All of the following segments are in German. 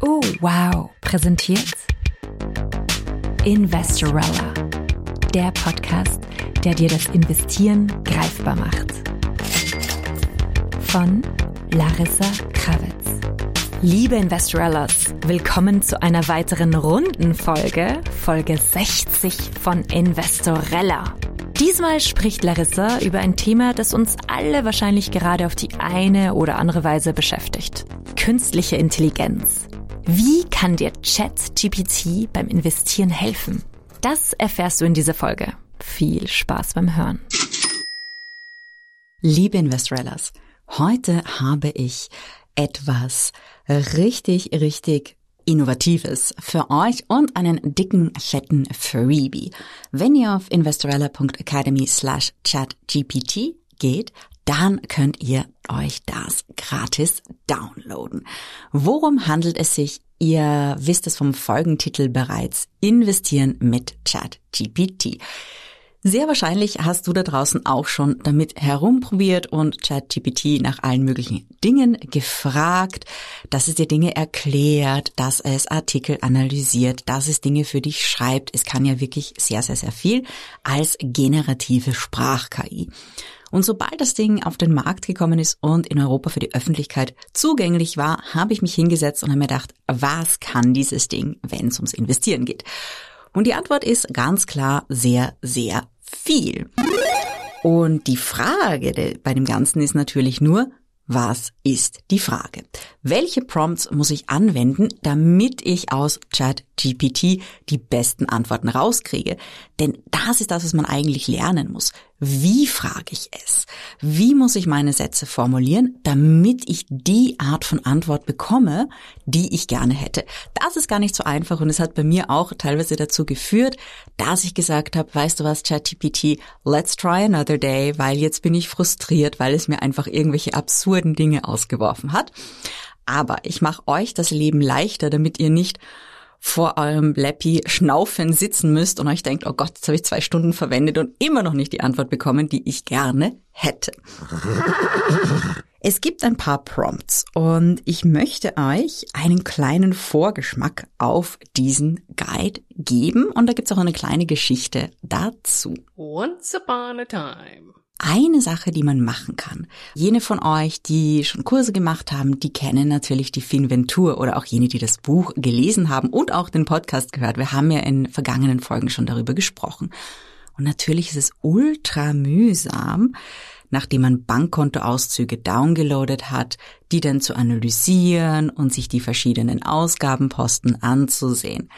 Oh, wow. Präsentiert Investorella. Der Podcast, der dir das Investieren greifbar macht. Von Larissa Krawitz. Liebe Investorellas, willkommen zu einer weiteren Rundenfolge, Folge 60 von Investorella. Diesmal spricht Larissa über ein Thema, das uns alle wahrscheinlich gerade auf die eine oder andere Weise beschäftigt. Künstliche Intelligenz. Wie kann dir ChatGPT beim Investieren helfen? Das erfährst du in dieser Folge. Viel Spaß beim Hören. Liebe Investorellas, heute habe ich etwas richtig, richtig Innovatives für euch und einen dicken, fetten Freebie. Wenn ihr auf investorella.academy slash chatgpt geht, dann könnt ihr euch das gratis downloaden. Worum handelt es sich? Ihr wisst es vom Folgentitel bereits. Investieren mit ChatGPT. Sehr wahrscheinlich hast du da draußen auch schon damit herumprobiert und ChatGPT nach allen möglichen Dingen gefragt, dass es dir Dinge erklärt, dass es Artikel analysiert, dass es Dinge für dich schreibt. Es kann ja wirklich sehr, sehr, sehr viel als generative Sprach-KI. Und sobald das Ding auf den Markt gekommen ist und in Europa für die Öffentlichkeit zugänglich war, habe ich mich hingesetzt und habe mir gedacht, was kann dieses Ding, wenn es ums Investieren geht? Und die Antwort ist ganz klar sehr, sehr viel. Und die Frage bei dem Ganzen ist natürlich nur, was ist die Frage? Welche Prompts muss ich anwenden, damit ich aus ChatGPT die besten Antworten rauskriege? Denn das ist das, was man eigentlich lernen muss. Wie frage ich es? Wie muss ich meine Sätze formulieren, damit ich die Art von Antwort bekomme, die ich gerne hätte? Das ist gar nicht so einfach und es hat bei mir auch teilweise dazu geführt, dass ich gesagt habe, weißt du was, ChatGPT, let's try another day, weil jetzt bin ich frustriert, weil es mir einfach irgendwelche absurden Dinge ausgeworfen hat. Aber ich mache euch das Leben leichter, damit ihr nicht vor eurem Lappy schnaufen sitzen müsst und euch denkt, oh Gott, jetzt habe ich zwei Stunden verwendet und immer noch nicht die Antwort bekommen, die ich gerne hätte. Es gibt ein paar Prompts und ich möchte euch einen kleinen Vorgeschmack auf diesen Guide geben und da gibt es auch eine kleine Geschichte dazu. Once upon a time eine Sache, die man machen kann. Jene von euch, die schon Kurse gemacht haben, die kennen natürlich die Finventur oder auch jene, die das Buch gelesen haben und auch den Podcast gehört. Wir haben ja in vergangenen Folgen schon darüber gesprochen. Und natürlich ist es ultra mühsam, nachdem man Bankkontoauszüge downgeloadet hat, die dann zu analysieren und sich die verschiedenen Ausgabenposten anzusehen.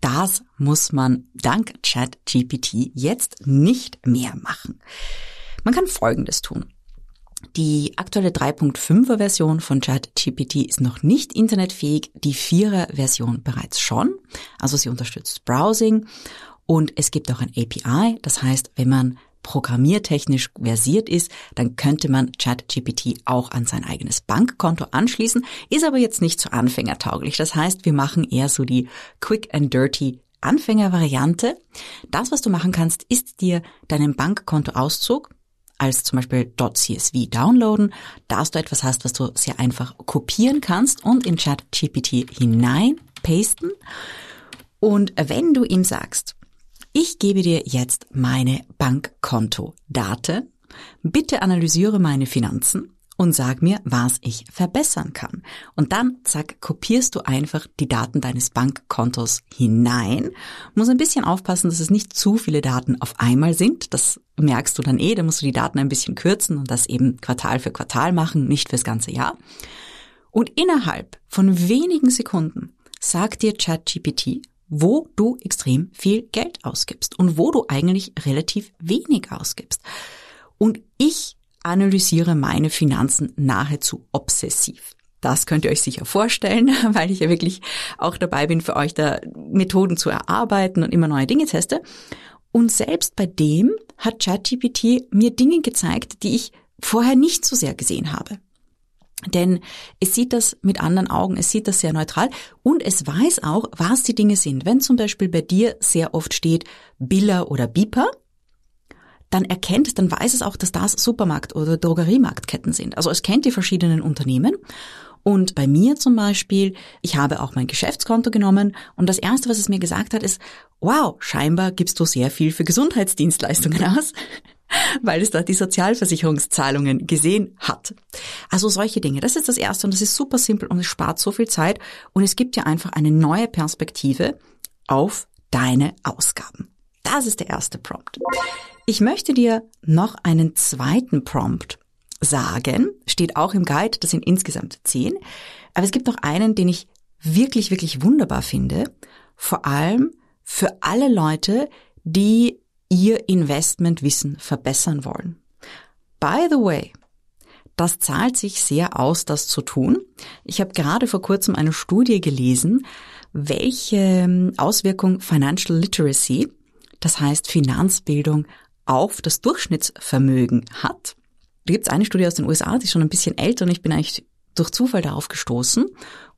Das muss man dank ChatGPT jetzt nicht mehr machen. Man kann Folgendes tun. Die aktuelle 3.5er Version von ChatGPT ist noch nicht internetfähig, die 4er Version bereits schon. Also sie unterstützt Browsing und es gibt auch ein API. Das heißt, wenn man programmiertechnisch versiert ist, dann könnte man ChatGPT auch an sein eigenes Bankkonto anschließen, ist aber jetzt nicht so anfängertauglich. Das heißt, wir machen eher so die Quick and Dirty Anfängervariante. Das, was du machen kannst, ist dir deinen Bankkontoauszug als zum Beispiel .csv downloaden, dass du etwas hast, was du sehr einfach kopieren kannst und in ChatGPT hinein pasten. Und wenn du ihm sagst, ich gebe dir jetzt meine Bankkontodaten, bitte analysiere meine Finanzen und sag mir, was ich verbessern kann. Und dann, zack, kopierst du einfach die Daten deines Bankkontos hinein. Muss ein bisschen aufpassen, dass es nicht zu viele Daten auf einmal sind. Das merkst du dann eh, da musst du die Daten ein bisschen kürzen und das eben Quartal für Quartal machen, nicht fürs ganze Jahr. Und innerhalb von wenigen Sekunden sagt dir ChatGPT, wo du extrem viel Geld ausgibst und wo du eigentlich relativ wenig ausgibst. Und ich analysiere meine Finanzen nahezu obsessiv. Das könnt ihr euch sicher vorstellen, weil ich ja wirklich auch dabei bin, für euch da Methoden zu erarbeiten und immer neue Dinge teste. Und selbst bei dem hat ChatGPT mir Dinge gezeigt, die ich vorher nicht so sehr gesehen habe. Denn es sieht das mit anderen Augen, es sieht das sehr neutral und es weiß auch, was die Dinge sind. Wenn zum Beispiel bei dir sehr oft steht Biller oder Beeper, dann erkennt dann weiß es auch, dass das Supermarkt- oder Drogeriemarktketten sind. Also es kennt die verschiedenen Unternehmen und bei mir zum Beispiel, ich habe auch mein Geschäftskonto genommen und das Erste, was es mir gesagt hat, ist, wow, scheinbar gibst du sehr viel für Gesundheitsdienstleistungen aus, weil es da die Sozialversicherungszahlungen gesehen hat. Also solche Dinge, das ist das Erste und das ist super simpel und es spart so viel Zeit und es gibt dir einfach eine neue Perspektive auf deine Ausgaben. Das ist der erste Prompt. Ich möchte dir noch einen zweiten Prompt sagen, steht auch im Guide, das sind insgesamt zehn, aber es gibt noch einen, den ich wirklich, wirklich wunderbar finde, vor allem für alle Leute, die ihr Investmentwissen verbessern wollen. By the way, das zahlt sich sehr aus, das zu tun. Ich habe gerade vor kurzem eine Studie gelesen, welche ähm, Auswirkung Financial Literacy, das heißt Finanzbildung, auf das Durchschnittsvermögen hat. Da gibt es eine Studie aus den USA, die ist schon ein bisschen älter und ich bin eigentlich durch Zufall darauf gestoßen.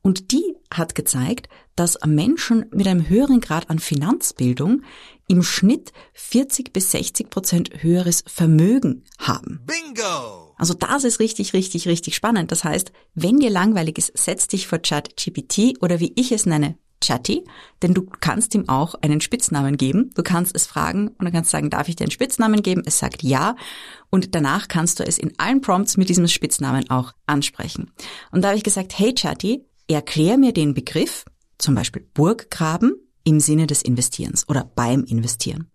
Und die hat gezeigt, dass Menschen mit einem höheren Grad an Finanzbildung im Schnitt 40 bis 60 Prozent höheres Vermögen haben. Bingo! Also das ist richtig, richtig, richtig spannend. Das heißt, wenn dir langweilig ist, setz dich vor ChatGPT oder wie ich es nenne, Chatty, denn du kannst ihm auch einen Spitznamen geben. Du kannst es fragen und dann kannst du sagen, darf ich dir einen Spitznamen geben? Es sagt ja und danach kannst du es in allen Prompts mit diesem Spitznamen auch ansprechen. Und da habe ich gesagt, hey Chatty, erklär mir den Begriff, zum Beispiel Burggraben im Sinne des Investierens oder beim Investieren.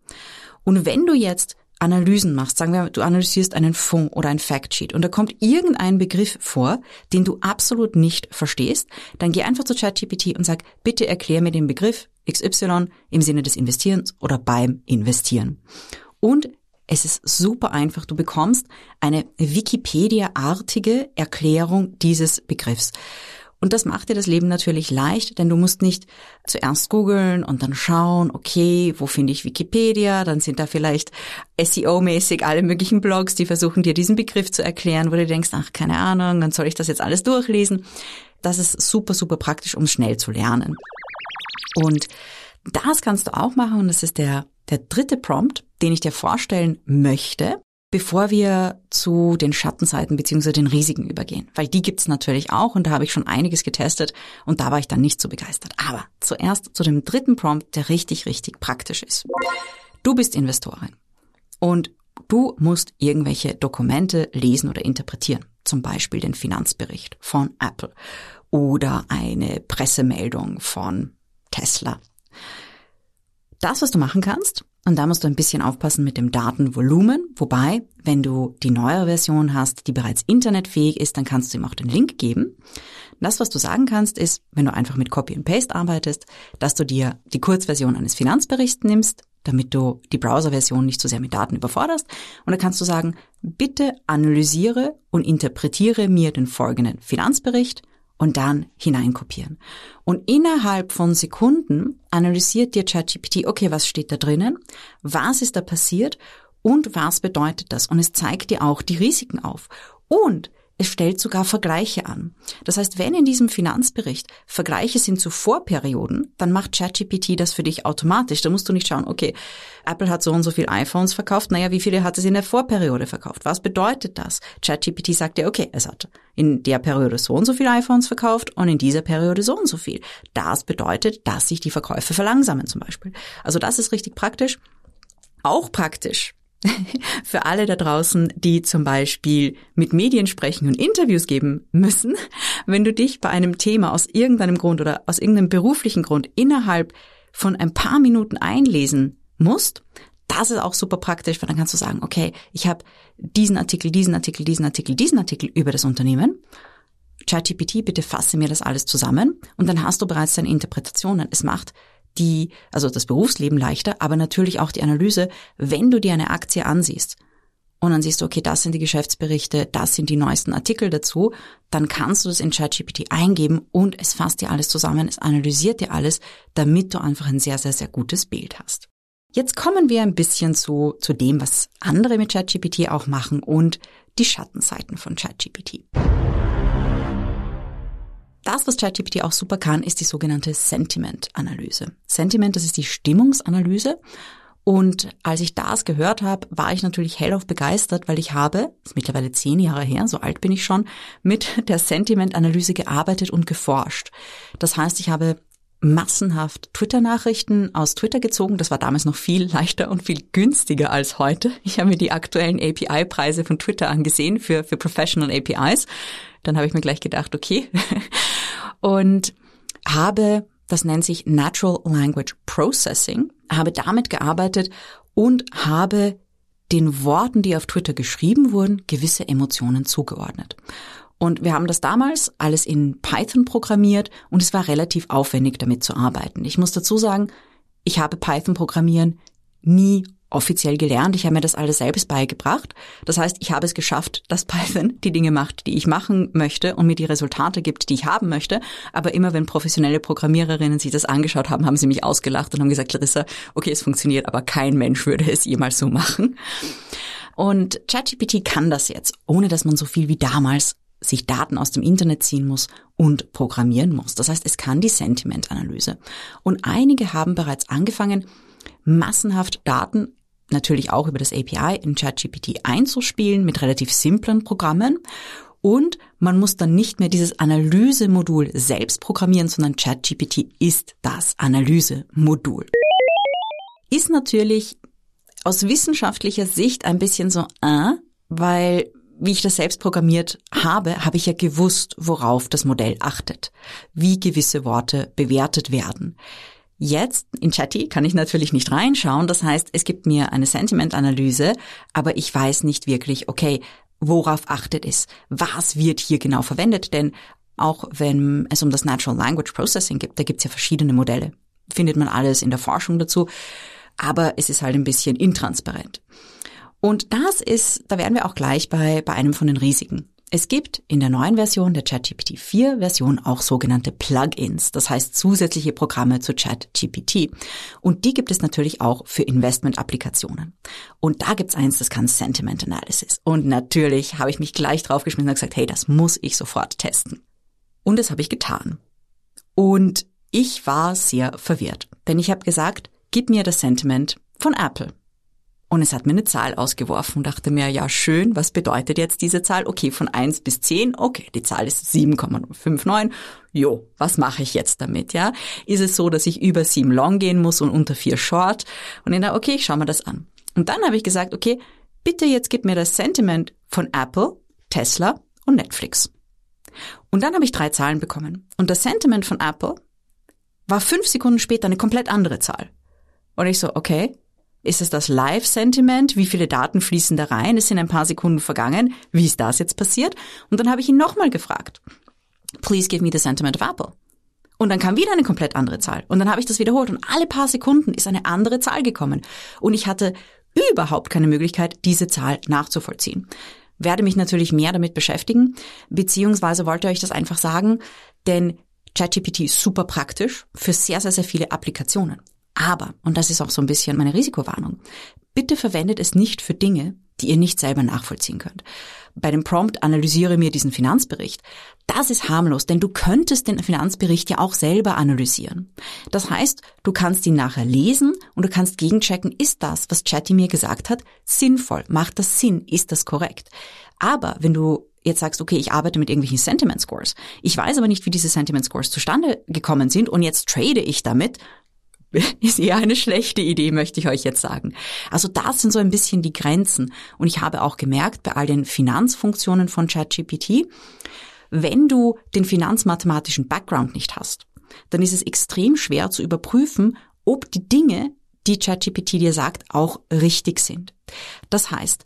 Und wenn du jetzt Analysen machst, sagen wir, du analysierst einen Fonds oder ein Factsheet und da kommt irgendein Begriff vor, den du absolut nicht verstehst, dann geh einfach zu ChatGPT und sag, bitte erklär mir den Begriff XY im Sinne des Investierens oder beim Investieren. Und es ist super einfach. Du bekommst eine Wikipedia-artige Erklärung dieses Begriffs. Und das macht dir das Leben natürlich leicht, denn du musst nicht zuerst googeln und dann schauen, okay, wo finde ich Wikipedia? Dann sind da vielleicht SEO-mäßig alle möglichen Blogs, die versuchen dir diesen Begriff zu erklären, wo du denkst, ach, keine Ahnung, dann soll ich das jetzt alles durchlesen. Das ist super, super praktisch, um schnell zu lernen. Und das kannst du auch machen und das ist der, der dritte Prompt, den ich dir vorstellen möchte bevor wir zu den Schattenseiten bzw. den Risiken übergehen. Weil die gibt's natürlich auch und da habe ich schon einiges getestet und da war ich dann nicht so begeistert. Aber zuerst zu dem dritten Prompt, der richtig, richtig praktisch ist. Du bist Investorin und du musst irgendwelche Dokumente lesen oder interpretieren. Zum Beispiel den Finanzbericht von Apple oder eine Pressemeldung von Tesla. Das, was du machen kannst, und da musst du ein bisschen aufpassen mit dem Datenvolumen. Wobei, wenn du die neuere Version hast, die bereits internetfähig ist, dann kannst du ihm auch den Link geben. Das, was du sagen kannst, ist, wenn du einfach mit Copy and Paste arbeitest, dass du dir die Kurzversion eines Finanzberichts nimmst, damit du die Browserversion nicht zu so sehr mit Daten überforderst. Und dann kannst du sagen, bitte analysiere und interpretiere mir den folgenden Finanzbericht und dann hineinkopieren. Und innerhalb von Sekunden analysiert dir ChatGPT, okay, was steht da drinnen? Was ist da passiert? Und was bedeutet das? Und es zeigt dir auch die Risiken auf. Und es stellt sogar Vergleiche an. Das heißt, wenn in diesem Finanzbericht Vergleiche sind zu Vorperioden, dann macht ChatGPT das für dich automatisch. Da musst du nicht schauen, okay, Apple hat so und so viele iPhones verkauft, naja, wie viele hat es in der Vorperiode verkauft? Was bedeutet das? ChatGPT sagt dir, okay, es hat in der Periode so und so viele iPhones verkauft und in dieser Periode so und so viel. Das bedeutet, dass sich die Verkäufe verlangsamen zum Beispiel. Also das ist richtig praktisch. Auch praktisch für alle da draußen, die zum Beispiel mit Medien sprechen und Interviews geben müssen, wenn du dich bei einem Thema aus irgendeinem Grund oder aus irgendeinem beruflichen Grund innerhalb von ein paar Minuten einlesen musst, das ist auch super praktisch, weil dann kannst du sagen, okay, ich habe diesen Artikel, diesen Artikel, diesen Artikel, diesen Artikel über das Unternehmen. ChatGPT, bitte fasse mir das alles zusammen und dann hast du bereits deine Interpretationen. Es macht die, also das Berufsleben leichter, aber natürlich auch die Analyse, wenn du dir eine Aktie ansiehst und dann siehst du, okay, das sind die Geschäftsberichte, das sind die neuesten Artikel dazu, dann kannst du das in ChatGPT eingeben und es fasst dir alles zusammen, es analysiert dir alles, damit du einfach ein sehr, sehr, sehr gutes Bild hast. Jetzt kommen wir ein bisschen zu, zu dem, was andere mit ChatGPT auch machen und die Schattenseiten von ChatGPT. Das, was ChatGPT auch super kann, ist die sogenannte Sentiment-Analyse. Sentiment, das ist die Stimmungsanalyse. Und als ich das gehört habe, war ich natürlich hellauf begeistert, weil ich habe, ist mittlerweile zehn Jahre her, so alt bin ich schon, mit der Sentimentanalyse gearbeitet und geforscht. Das heißt, ich habe massenhaft Twitter-Nachrichten aus Twitter gezogen. Das war damals noch viel leichter und viel günstiger als heute. Ich habe mir die aktuellen API-Preise von Twitter angesehen für, für Professional APIs. Dann habe ich mir gleich gedacht, okay. und habe, das nennt sich Natural Language Processing, habe damit gearbeitet und habe den Worten, die auf Twitter geschrieben wurden, gewisse Emotionen zugeordnet. Und wir haben das damals alles in Python programmiert und es war relativ aufwendig damit zu arbeiten. Ich muss dazu sagen, ich habe Python programmieren nie offiziell gelernt. Ich habe mir das alles selbst beigebracht. Das heißt, ich habe es geschafft, dass Python die Dinge macht, die ich machen möchte und mir die Resultate gibt, die ich haben möchte. Aber immer wenn professionelle Programmiererinnen sich das angeschaut haben, haben sie mich ausgelacht und haben gesagt, Larissa, okay, es funktioniert, aber kein Mensch würde es jemals so machen. Und ChatGPT kann das jetzt, ohne dass man so viel wie damals sich Daten aus dem Internet ziehen muss und programmieren muss. Das heißt, es kann die Sentimentanalyse. Und einige haben bereits angefangen, massenhaft Daten natürlich auch über das API in ChatGPT einzuspielen mit relativ simplen Programmen. Und man muss dann nicht mehr dieses Analysemodul selbst programmieren, sondern ChatGPT ist das Analysemodul. Ist natürlich aus wissenschaftlicher Sicht ein bisschen so, äh, weil wie ich das selbst programmiert habe, habe ich ja gewusst, worauf das Modell achtet, wie gewisse Worte bewertet werden. Jetzt in Chatty kann ich natürlich nicht reinschauen. Das heißt, es gibt mir eine Sentimentanalyse, aber ich weiß nicht wirklich, okay, worauf achtet es? Was wird hier genau verwendet? Denn auch wenn es um das Natural Language Processing gibt, da gibt es ja verschiedene Modelle. Findet man alles in der Forschung dazu. Aber es ist halt ein bisschen intransparent. Und das ist, da wären wir auch gleich bei, bei einem von den Risiken. Es gibt in der neuen Version der ChatGPT 4 Version auch sogenannte Plugins, das heißt zusätzliche Programme zu ChatGPT. Und die gibt es natürlich auch für Investment-Applikationen. Und da gibt's eins, das kann Sentiment Analysis. Und natürlich habe ich mich gleich draufgeschmissen und gesagt, hey, das muss ich sofort testen. Und das habe ich getan. Und ich war sehr verwirrt, denn ich habe gesagt, gib mir das Sentiment von Apple. Und es hat mir eine Zahl ausgeworfen und dachte mir, ja schön, was bedeutet jetzt diese Zahl? Okay, von eins bis zehn, okay, die Zahl ist 7,59. Jo, was mache ich jetzt damit, ja? Ist es so, dass ich über sieben long gehen muss und unter vier short? Und ich dachte, okay, ich schaue mir das an. Und dann habe ich gesagt, okay, bitte jetzt gib mir das Sentiment von Apple, Tesla und Netflix. Und dann habe ich drei Zahlen bekommen. Und das Sentiment von Apple war fünf Sekunden später eine komplett andere Zahl. Und ich so, okay, ist es das Live-Sentiment? Wie viele Daten fließen da rein? Es sind ein paar Sekunden vergangen. Wie ist das jetzt passiert? Und dann habe ich ihn nochmal gefragt. Please give me the sentiment of Apple. Und dann kam wieder eine komplett andere Zahl. Und dann habe ich das wiederholt. Und alle paar Sekunden ist eine andere Zahl gekommen. Und ich hatte überhaupt keine Möglichkeit, diese Zahl nachzuvollziehen. Werde mich natürlich mehr damit beschäftigen, beziehungsweise wollte euch das einfach sagen, denn ChatGPT ist super praktisch für sehr, sehr, sehr viele Applikationen. Aber, und das ist auch so ein bisschen meine Risikowarnung, bitte verwendet es nicht für Dinge, die ihr nicht selber nachvollziehen könnt. Bei dem Prompt analysiere mir diesen Finanzbericht. Das ist harmlos, denn du könntest den Finanzbericht ja auch selber analysieren. Das heißt, du kannst ihn nachher lesen und du kannst gegenchecken, ist das, was Chatty mir gesagt hat, sinnvoll? Macht das Sinn? Ist das korrekt? Aber wenn du jetzt sagst, okay, ich arbeite mit irgendwelchen Sentiment Scores. Ich weiß aber nicht, wie diese Sentiment Scores zustande gekommen sind und jetzt trade ich damit, ist eher eine schlechte Idee, möchte ich euch jetzt sagen. Also das sind so ein bisschen die Grenzen. Und ich habe auch gemerkt, bei all den Finanzfunktionen von ChatGPT, wenn du den finanzmathematischen Background nicht hast, dann ist es extrem schwer zu überprüfen, ob die Dinge, die ChatGPT dir sagt, auch richtig sind. Das heißt,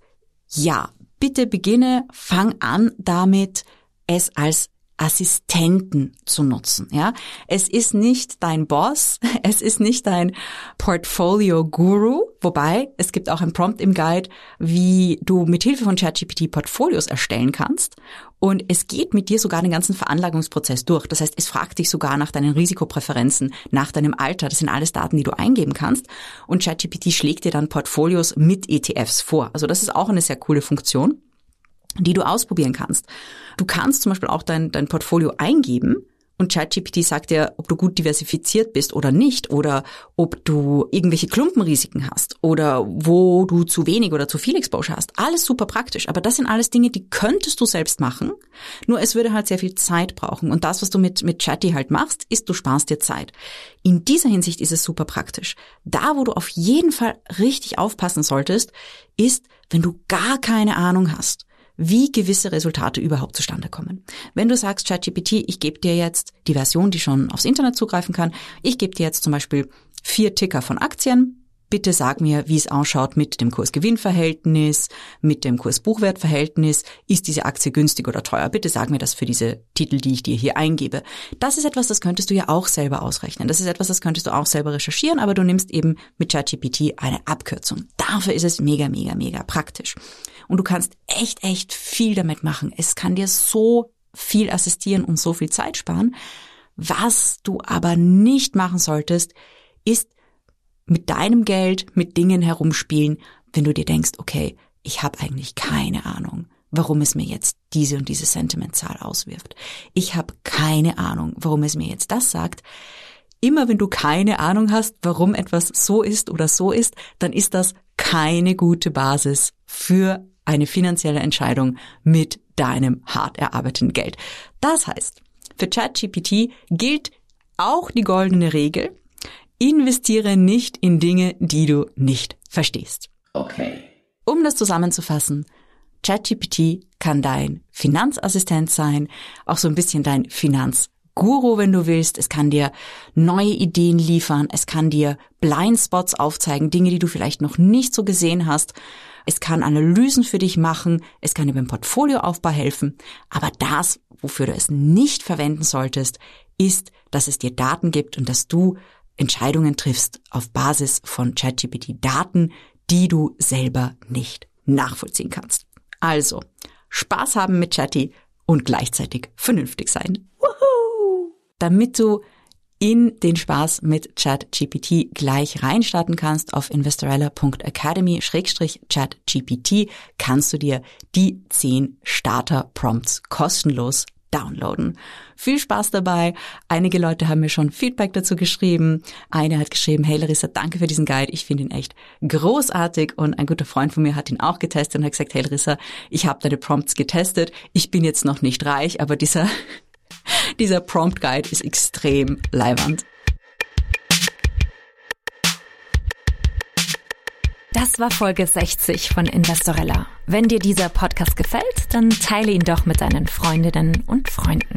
ja, bitte beginne, fang an damit, es als Assistenten zu nutzen. Ja, es ist nicht dein Boss, es ist nicht dein Portfolio-Guru, wobei es gibt auch ein Prompt im Guide, wie du mit Hilfe von ChatGPT Portfolios erstellen kannst. Und es geht mit dir sogar den ganzen Veranlagungsprozess durch. Das heißt, es fragt dich sogar nach deinen Risikopräferenzen, nach deinem Alter. Das sind alles Daten, die du eingeben kannst. Und ChatGPT schlägt dir dann Portfolios mit ETFs vor. Also das ist auch eine sehr coole Funktion die du ausprobieren kannst. Du kannst zum Beispiel auch dein, dein Portfolio eingeben und ChatGPT sagt dir, ob du gut diversifiziert bist oder nicht oder ob du irgendwelche Klumpenrisiken hast oder wo du zu wenig oder zu viel Exposure hast. Alles super praktisch, aber das sind alles Dinge, die könntest du selbst machen, nur es würde halt sehr viel Zeit brauchen und das, was du mit, mit Chatty halt machst, ist, du sparst dir Zeit. In dieser Hinsicht ist es super praktisch. Da, wo du auf jeden Fall richtig aufpassen solltest, ist, wenn du gar keine Ahnung hast wie gewisse Resultate überhaupt zustande kommen. Wenn du sagst, ChatGPT, ich gebe dir jetzt die Version, die schon aufs Internet zugreifen kann, ich gebe dir jetzt zum Beispiel vier Ticker von Aktien, Bitte sag mir, wie es ausschaut mit dem Kurs-Gewinn-Verhältnis, mit dem Kurs-Buchwert-Verhältnis. Ist diese Aktie günstig oder teuer? Bitte sag mir das für diese Titel, die ich dir hier eingebe. Das ist etwas, das könntest du ja auch selber ausrechnen. Das ist etwas, das könntest du auch selber recherchieren, aber du nimmst eben mit ChatGPT eine Abkürzung. Dafür ist es mega, mega, mega praktisch. Und du kannst echt, echt viel damit machen. Es kann dir so viel assistieren und so viel Zeit sparen. Was du aber nicht machen solltest, ist mit deinem Geld mit Dingen herumspielen, wenn du dir denkst, okay, ich habe eigentlich keine Ahnung, warum es mir jetzt diese und diese Sentimentzahl auswirft. Ich habe keine Ahnung, warum es mir jetzt das sagt. Immer wenn du keine Ahnung hast, warum etwas so ist oder so ist, dann ist das keine gute Basis für eine finanzielle Entscheidung mit deinem hart erarbeiteten Geld. Das heißt, für ChatGPT gilt auch die goldene Regel, investiere nicht in Dinge, die du nicht verstehst. Okay. Um das zusammenzufassen, ChatGPT kann dein Finanzassistent sein, auch so ein bisschen dein Finanzguru, wenn du willst. Es kann dir neue Ideen liefern. Es kann dir Blindspots aufzeigen, Dinge, die du vielleicht noch nicht so gesehen hast es kann Analysen für dich machen, es kann dir beim Portfolioaufbau helfen, aber das, wofür du es nicht verwenden solltest, ist, dass es dir Daten gibt und dass du Entscheidungen triffst auf Basis von ChatGPT-Daten, die du selber nicht nachvollziehen kannst. Also, Spaß haben mit Chatty und gleichzeitig vernünftig sein. Woohoo! Damit du in den Spaß mit ChatGPT gleich reinstarten kannst. Auf investorella.academy-chatgpt kannst du dir die 10 Starter-Prompts kostenlos downloaden. Viel Spaß dabei. Einige Leute haben mir schon Feedback dazu geschrieben. Eine hat geschrieben, hey Larissa, danke für diesen Guide. Ich finde ihn echt großartig. Und ein guter Freund von mir hat ihn auch getestet und hat gesagt, hey Larissa, ich habe deine Prompts getestet. Ich bin jetzt noch nicht reich, aber dieser dieser Prompt Guide ist extrem leiwand. Das war Folge 60 von Investorella. Wenn dir dieser Podcast gefällt, dann teile ihn doch mit deinen Freundinnen und Freunden.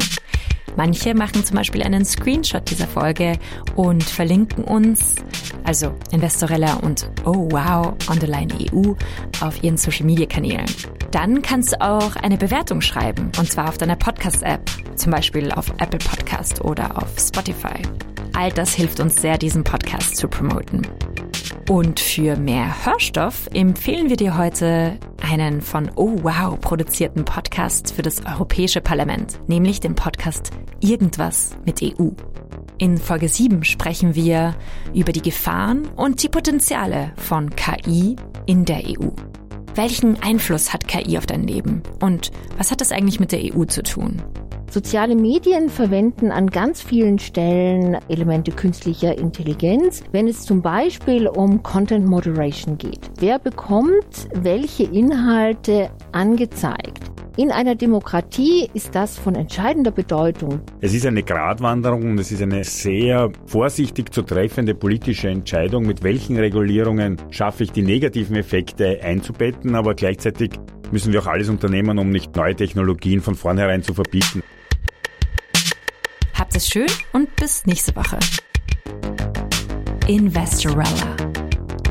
Manche machen zum Beispiel einen Screenshot dieser Folge und verlinken uns, also Investorella und Oh Wow Underline EU, auf ihren Social Media Kanälen. Dann kannst du auch eine Bewertung schreiben, und zwar auf deiner Podcast-App, zum Beispiel auf Apple Podcast oder auf Spotify. All das hilft uns sehr, diesen Podcast zu promoten. Und für mehr Hörstoff empfehlen wir dir heute einen von Oh Wow produzierten Podcast für das Europäische Parlament, nämlich den Podcast Irgendwas mit EU. In Folge 7 sprechen wir über die Gefahren und die Potenziale von KI in der EU. Welchen Einfluss hat KI auf dein Leben und was hat das eigentlich mit der EU zu tun? Soziale Medien verwenden an ganz vielen Stellen Elemente künstlicher Intelligenz, wenn es zum Beispiel um Content Moderation geht. Wer bekommt welche Inhalte angezeigt? In einer Demokratie ist das von entscheidender Bedeutung. Es ist eine Gratwanderung und es ist eine sehr vorsichtig zu treffende politische Entscheidung, mit welchen Regulierungen schaffe ich die negativen Effekte einzubetten, aber gleichzeitig müssen wir auch alles unternehmen, um nicht neue Technologien von vornherein zu verbieten. Habt es schön und bis nächste Woche. Investorella,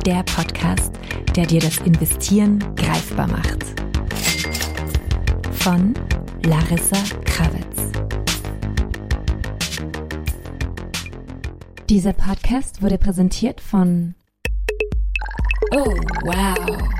der Podcast, der dir das Investieren greifbar macht. Von Larissa Krawitz. Dieser Podcast wurde präsentiert von Oh, wow.